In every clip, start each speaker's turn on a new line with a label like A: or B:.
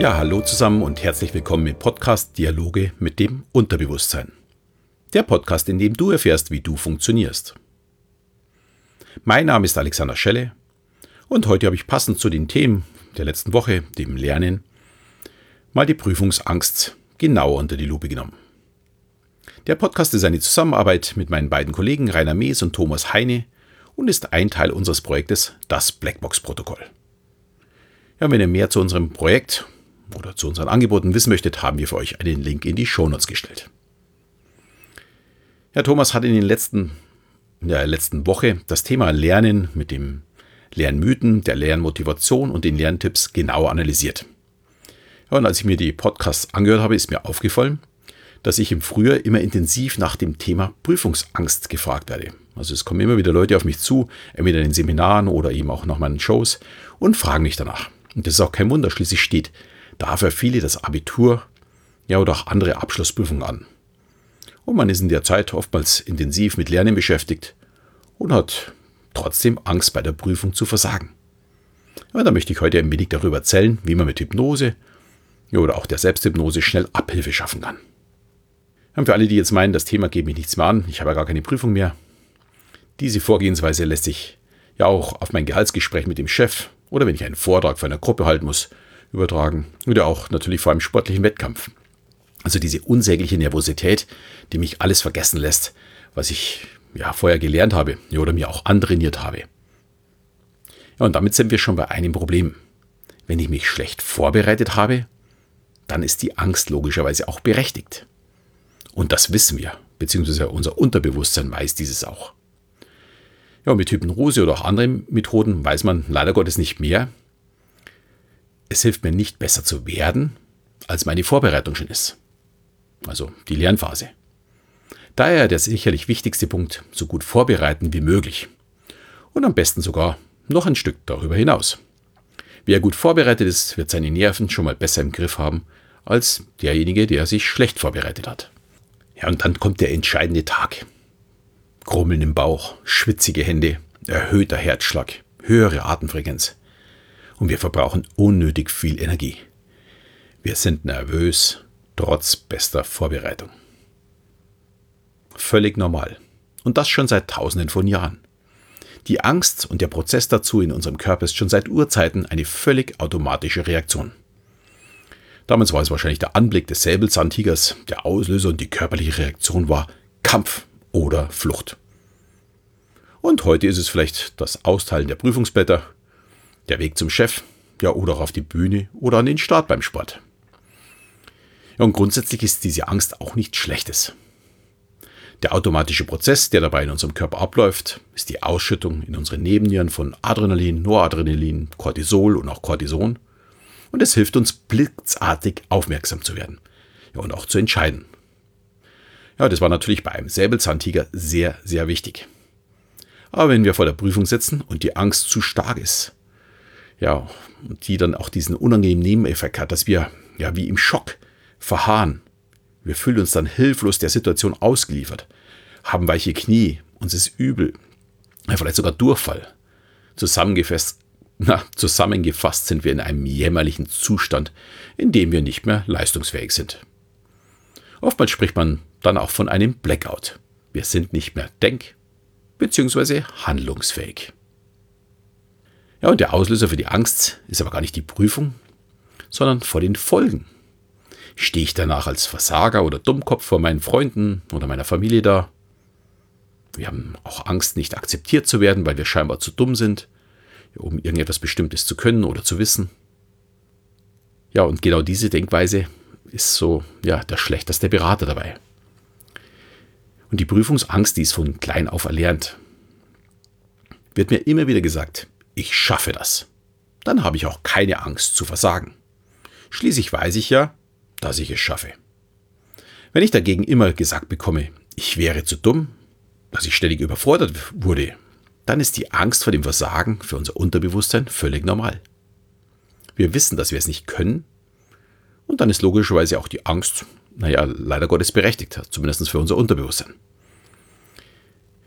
A: Ja, hallo zusammen und herzlich willkommen im Podcast Dialoge mit dem Unterbewusstsein. Der Podcast, in dem du erfährst, wie du funktionierst. Mein Name ist Alexander Schelle und heute habe ich passend zu den Themen der letzten Woche, dem Lernen, mal die Prüfungsangst genauer unter die Lupe genommen. Der Podcast ist eine Zusammenarbeit mit meinen beiden Kollegen Rainer Mees und Thomas Heine und ist ein Teil unseres Projektes Das Blackbox-Protokoll. Ja, wenn ihr mehr zu unserem Projekt oder zu unseren Angeboten wissen möchtet, haben wir für euch einen Link in die Shownotes gestellt. Herr Thomas hat in, den letzten, in der letzten Woche das Thema Lernen mit dem Lernmythen, der Lernmotivation und den Lerntipps genau analysiert. Ja, und als ich mir die Podcasts angehört habe, ist mir aufgefallen, dass ich im Frühjahr immer intensiv nach dem Thema Prüfungsangst gefragt werde. Also es kommen immer wieder Leute auf mich zu, entweder in den Seminaren oder eben auch nach meinen Shows und fragen mich danach. Und das ist auch kein Wunder, schließlich steht dafür viele das Abitur ja oder auch andere Abschlussprüfungen an. Und man ist in der Zeit oftmals intensiv mit Lernen beschäftigt und hat trotzdem Angst bei der Prüfung zu versagen. Ja, da möchte ich heute ein wenig darüber erzählen, wie man mit Hypnose ja, oder auch der Selbsthypnose schnell Abhilfe schaffen kann. Und für alle, die jetzt meinen, das Thema geht mich nichts mehr an, ich habe ja gar keine Prüfung mehr. Diese Vorgehensweise lässt sich ja auch auf mein Gehaltsgespräch mit dem Chef oder wenn ich einen Vortrag für eine Gruppe halten muss, übertragen. Oder auch natürlich vor einem sportlichen Wettkampf. Also diese unsägliche Nervosität, die mich alles vergessen lässt, was ich ja vorher gelernt habe oder mir auch antrainiert habe. Ja, und damit sind wir schon bei einem Problem. Wenn ich mich schlecht vorbereitet habe, dann ist die Angst logischerweise auch berechtigt. Und das wissen wir, beziehungsweise unser Unterbewusstsein weiß dieses auch. Ja, mit Hypnose oder auch anderen Methoden weiß man leider Gottes nicht mehr, es hilft mir nicht besser zu werden, als meine Vorbereitung schon ist. Also die Lernphase. Daher der sicherlich wichtigste Punkt, so gut vorbereiten wie möglich. Und am besten sogar noch ein Stück darüber hinaus. Wer gut vorbereitet ist, wird seine Nerven schon mal besser im Griff haben, als derjenige, der sich schlecht vorbereitet hat. Ja, und dann kommt der entscheidende Tag. Grummeln im Bauch, schwitzige Hände, erhöhter Herzschlag, höhere Atemfrequenz und wir verbrauchen unnötig viel Energie. Wir sind nervös, trotz bester Vorbereitung. Völlig normal. Und das schon seit Tausenden von Jahren. Die Angst und der Prozess dazu in unserem Körper ist schon seit Urzeiten eine völlig automatische Reaktion. Damals war es wahrscheinlich der Anblick des Säbelzahntigers, der Auslöser und die körperliche Reaktion war Kampf oder Flucht. Und heute ist es vielleicht das Austeilen der Prüfungsblätter, der Weg zum Chef, ja, oder auf die Bühne oder an den Start beim Sport. Ja, und grundsätzlich ist diese Angst auch nichts Schlechtes. Der automatische Prozess, der dabei in unserem Körper abläuft, ist die Ausschüttung in unseren Nebennieren von Adrenalin, Noradrenalin, Cortisol und auch Cortison. Und es hilft uns blitzartig aufmerksam zu werden ja, und auch zu entscheiden. Ja, das war natürlich bei einem Säbelzahntiger sehr, sehr wichtig. Aber wenn wir vor der Prüfung sitzen und die Angst zu stark ist, ja, die dann auch diesen unangenehmen Nebeneffekt hat, dass wir ja wie im Schock verharren. Wir fühlen uns dann hilflos der Situation ausgeliefert, haben weiche Knie, uns ist übel, vielleicht sogar Durchfall. Zusammengefasst, na, zusammengefasst sind wir in einem jämmerlichen Zustand, in dem wir nicht mehr leistungsfähig sind. Oftmals spricht man dann auch von einem Blackout. Wir sind nicht mehr denk- bzw. handlungsfähig. Ja, und der Auslöser für die Angst ist aber gar nicht die Prüfung, sondern vor den Folgen. Stehe ich danach als Versager oder Dummkopf vor meinen Freunden oder meiner Familie da? Wir haben auch Angst, nicht akzeptiert zu werden, weil wir scheinbar zu dumm sind, um irgendetwas Bestimmtes zu können oder zu wissen. Ja, und genau diese Denkweise ist so, ja, der schlechteste Berater dabei. Und die Prüfungsangst, die ist von klein auf erlernt. Wird mir immer wieder gesagt, ich schaffe das. Dann habe ich auch keine Angst zu versagen. Schließlich weiß ich ja, dass ich es schaffe. Wenn ich dagegen immer gesagt bekomme, ich wäre zu dumm, dass ich ständig überfordert wurde, dann ist die Angst vor dem Versagen für unser Unterbewusstsein völlig normal. Wir wissen, dass wir es nicht können und dann ist logischerweise auch die Angst, naja, leider Gottes berechtigt, zumindest für unser Unterbewusstsein.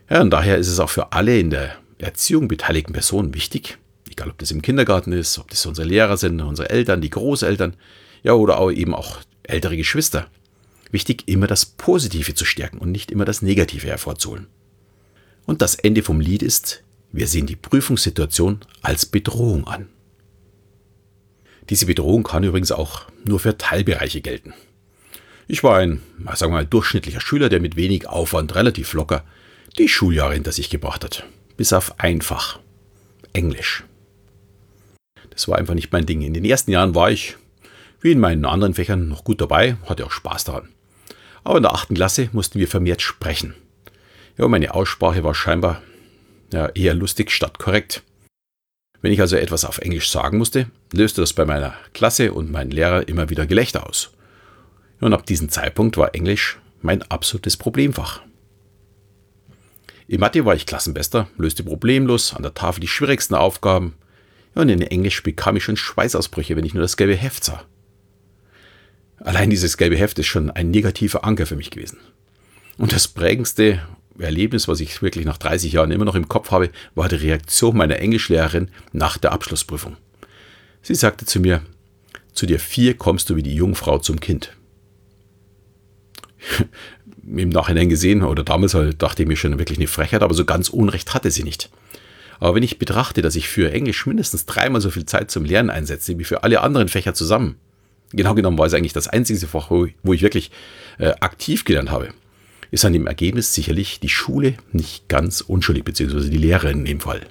A: Ja, und daher ist es auch für alle in der Erziehung beteiligten Personen wichtig, egal ob das im Kindergarten ist, ob das unsere Lehrer sind, unsere Eltern, die Großeltern, Ja, oder auch eben auch ältere Geschwister. Wichtig, immer das Positive zu stärken und nicht immer das Negative hervorzuholen. Und das Ende vom Lied ist, wir sehen die Prüfungssituation als Bedrohung an. Diese Bedrohung kann übrigens auch nur für Teilbereiche gelten. Ich war ein, sagen wir mal, durchschnittlicher Schüler, der mit wenig Aufwand relativ locker die Schuljahre hinter sich gebracht hat. Bis auf einfach. Englisch. Das war einfach nicht mein Ding. In den ersten Jahren war ich, wie in meinen anderen Fächern, noch gut dabei, hatte auch Spaß daran. Aber in der achten Klasse mussten wir vermehrt sprechen. Ja, meine Aussprache war scheinbar ja, eher lustig statt korrekt. Wenn ich also etwas auf Englisch sagen musste, löste das bei meiner Klasse und meinen Lehrer immer wieder Gelächter aus. Und ab diesem Zeitpunkt war Englisch mein absolutes Problemfach. In Mathe war ich Klassenbester, löste problemlos an der Tafel die schwierigsten Aufgaben. Und in Englisch bekam ich schon Schweißausbrüche, wenn ich nur das gelbe Heft sah. Allein dieses gelbe Heft ist schon ein negativer Anker für mich gewesen. Und das prägendste Erlebnis, was ich wirklich nach 30 Jahren immer noch im Kopf habe, war die Reaktion meiner Englischlehrerin nach der Abschlussprüfung. Sie sagte zu mir, zu dir vier kommst du wie die Jungfrau zum Kind. Im Nachhinein gesehen, oder damals halt, dachte ich mir schon wirklich eine Frechheit, aber so ganz Unrecht hatte sie nicht. Aber wenn ich betrachte, dass ich für Englisch mindestens dreimal so viel Zeit zum Lernen einsetze wie für alle anderen Fächer zusammen, genau genommen war es eigentlich das einzige Fach, wo ich wirklich äh, aktiv gelernt habe, ist an dem Ergebnis sicherlich die Schule nicht ganz unschuldig, beziehungsweise die Lehrerin in dem Fall.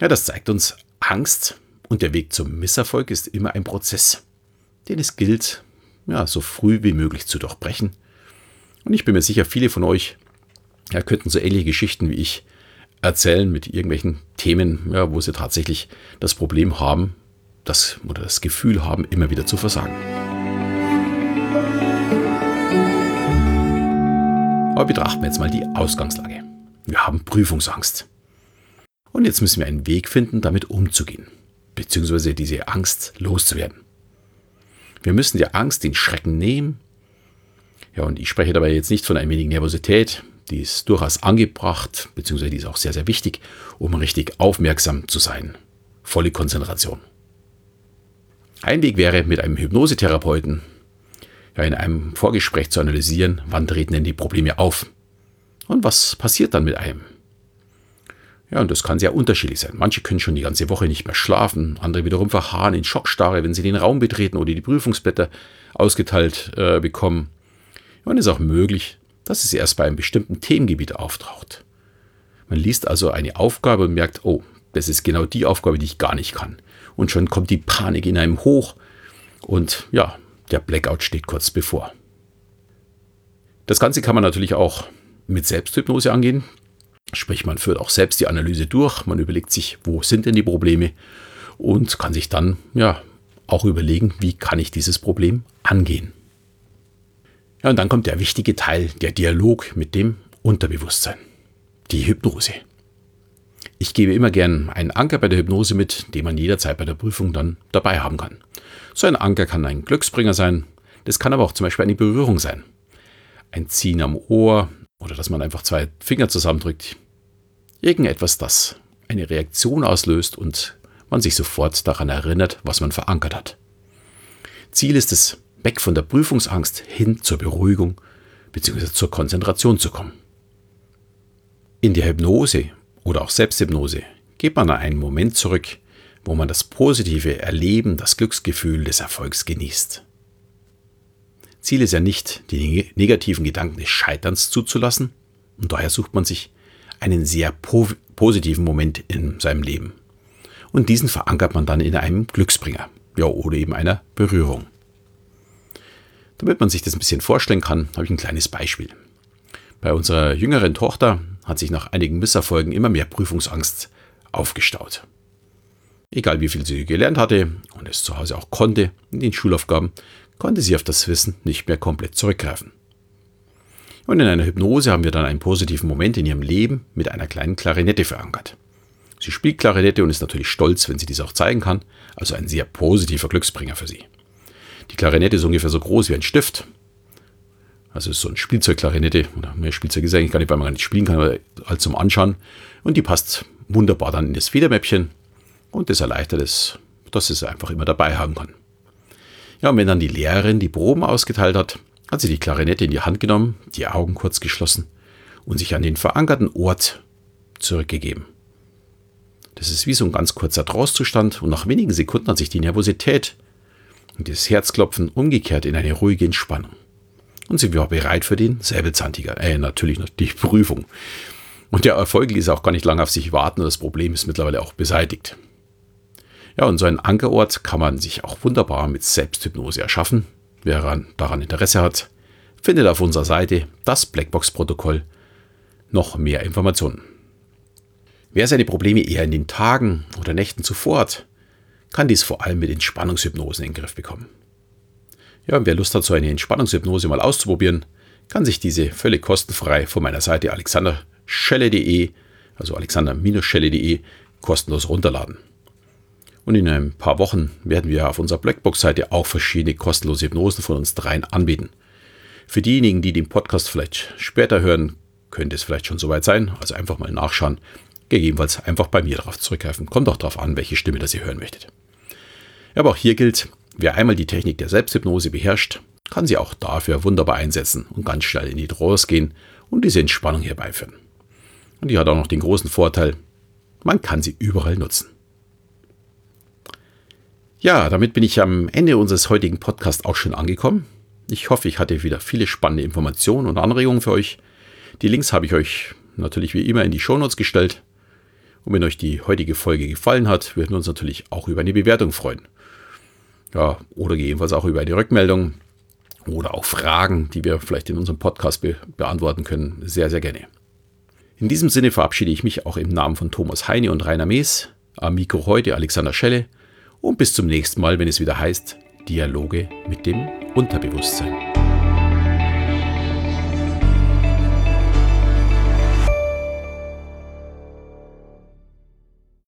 A: Ja, das zeigt uns, Angst und der Weg zum Misserfolg ist immer ein Prozess, den es gilt, ja, so früh wie möglich zu durchbrechen. Und ich bin mir sicher, viele von euch ja, könnten so ähnliche Geschichten wie ich erzählen mit irgendwelchen Themen, ja, wo sie tatsächlich das Problem haben, das oder das Gefühl haben, immer wieder zu versagen. Aber betrachten wir jetzt mal die Ausgangslage. Wir haben Prüfungsangst. Und jetzt müssen wir einen Weg finden, damit umzugehen, beziehungsweise diese Angst loszuwerden. Wir müssen der Angst den Schrecken nehmen. Ja, und ich spreche dabei jetzt nicht von ein wenig Nervosität, die ist durchaus angebracht, beziehungsweise die ist auch sehr, sehr wichtig, um richtig aufmerksam zu sein. Volle Konzentration. Ein Weg wäre, mit einem Hypnosetherapeuten ja, in einem Vorgespräch zu analysieren, wann treten denn die Probleme auf und was passiert dann mit einem. Ja, und das kann sehr unterschiedlich sein. Manche können schon die ganze Woche nicht mehr schlafen, andere wiederum verharren in Schockstarre, wenn sie den Raum betreten oder die Prüfungsblätter ausgeteilt äh, bekommen. Und es ist auch möglich, dass es erst bei einem bestimmten Themengebiet auftaucht. Man liest also eine Aufgabe und merkt, oh, das ist genau die Aufgabe, die ich gar nicht kann. Und schon kommt die Panik in einem hoch und ja, der Blackout steht kurz bevor. Das Ganze kann man natürlich auch mit Selbsthypnose angehen. Sprich, man führt auch selbst die Analyse durch, man überlegt sich, wo sind denn die Probleme und kann sich dann ja auch überlegen, wie kann ich dieses Problem angehen. Ja, und dann kommt der wichtige Teil, der Dialog mit dem Unterbewusstsein, die Hypnose. Ich gebe immer gern einen Anker bei der Hypnose mit, den man jederzeit bei der Prüfung dann dabei haben kann. So ein Anker kann ein Glücksbringer sein, das kann aber auch zum Beispiel eine Berührung sein. Ein Ziehen am Ohr oder dass man einfach zwei Finger zusammendrückt. Irgendetwas, das eine Reaktion auslöst und man sich sofort daran erinnert, was man verankert hat. Ziel ist es, weg von der Prüfungsangst hin zur Beruhigung bzw. zur Konzentration zu kommen. In der Hypnose oder auch Selbsthypnose geht man an einen Moment zurück, wo man das positive Erleben, das Glücksgefühl des Erfolgs genießt. Ziel ist ja nicht, die negativen Gedanken des Scheiterns zuzulassen, und daher sucht man sich einen sehr po positiven Moment in seinem Leben. Und diesen verankert man dann in einem Glücksbringer, ja, oder eben einer Berührung. Damit man sich das ein bisschen vorstellen kann, habe ich ein kleines Beispiel. Bei unserer jüngeren Tochter hat sich nach einigen Misserfolgen immer mehr Prüfungsangst aufgestaut. Egal wie viel sie gelernt hatte und es zu Hause auch konnte, in den Schulaufgaben, konnte sie auf das Wissen nicht mehr komplett zurückgreifen. Und in einer Hypnose haben wir dann einen positiven Moment in ihrem Leben mit einer kleinen Klarinette verankert. Sie spielt Klarinette und ist natürlich stolz, wenn sie dies auch zeigen kann, also ein sehr positiver Glücksbringer für sie. Die Klarinette ist ungefähr so groß wie ein Stift. Also ist so ein Spielzeugklarinette, oder mehr Spielzeug ist eigentlich gar nicht, weil man gar nicht spielen kann, aber halt zum Anschauen. Und die passt wunderbar dann in das Federmäppchen und das erleichtert es, dass es einfach immer dabei haben kann. Ja, und wenn dann die Lehrerin die Proben ausgeteilt hat, hat sie die Klarinette in die Hand genommen, die Augen kurz geschlossen und sich an den verankerten Ort zurückgegeben. Das ist wie so ein ganz kurzer Trauszustand und nach wenigen Sekunden hat sich die Nervosität und das Herzklopfen umgekehrt in eine ruhige Entspannung. Und sie war bereit für den Säbelzahntiger, äh, natürlich noch die Prüfung. Und der Erfolg ließ auch gar nicht lange auf sich warten und das Problem ist mittlerweile auch beseitigt. Ja, und so einen Ankerort kann man sich auch wunderbar mit Selbsthypnose erschaffen. Wer daran Interesse hat, findet auf unserer Seite das Blackbox-Protokoll noch mehr Informationen. Wer seine Probleme eher in den Tagen oder Nächten zuvor hat, kann dies vor allem mit Entspannungshypnosen in den Griff bekommen. Ja, und wer Lust hat, so eine Entspannungshypnose mal auszuprobieren, kann sich diese völlig kostenfrei von meiner Seite alexanderschelle.de, also alexander-schelle.de, kostenlos runterladen. Und in ein paar Wochen werden wir auf unserer Blackbox-Seite auch verschiedene kostenlose Hypnosen von uns dreien anbieten. Für diejenigen, die den Podcast vielleicht später hören, könnte es vielleicht schon soweit sein. Also einfach mal nachschauen. Gegebenenfalls einfach bei mir darauf zurückgreifen. Kommt auch darauf an, welche Stimme das ihr hören möchtet. Aber auch hier gilt, wer einmal die Technik der Selbsthypnose beherrscht, kann sie auch dafür wunderbar einsetzen und ganz schnell in die Trance gehen und diese Entspannung herbeiführen. Und die hat auch noch den großen Vorteil, man kann sie überall nutzen. Ja, damit bin ich am Ende unseres heutigen Podcasts auch schon angekommen. Ich hoffe, ich hatte wieder viele spannende Informationen und Anregungen für euch. Die Links habe ich euch natürlich wie immer in die Shownotes gestellt. Und wenn euch die heutige Folge gefallen hat, würden wir uns natürlich auch über eine Bewertung freuen. Ja, oder gegebenenfalls auch über eine Rückmeldung oder auch Fragen, die wir vielleicht in unserem Podcast be beantworten können. Sehr, sehr gerne. In diesem Sinne verabschiede ich mich auch im Namen von Thomas Heine und Rainer Mees. Am Mikro heute Alexander Schelle. Und bis zum nächsten Mal, wenn es wieder heißt Dialoge mit dem Unterbewusstsein.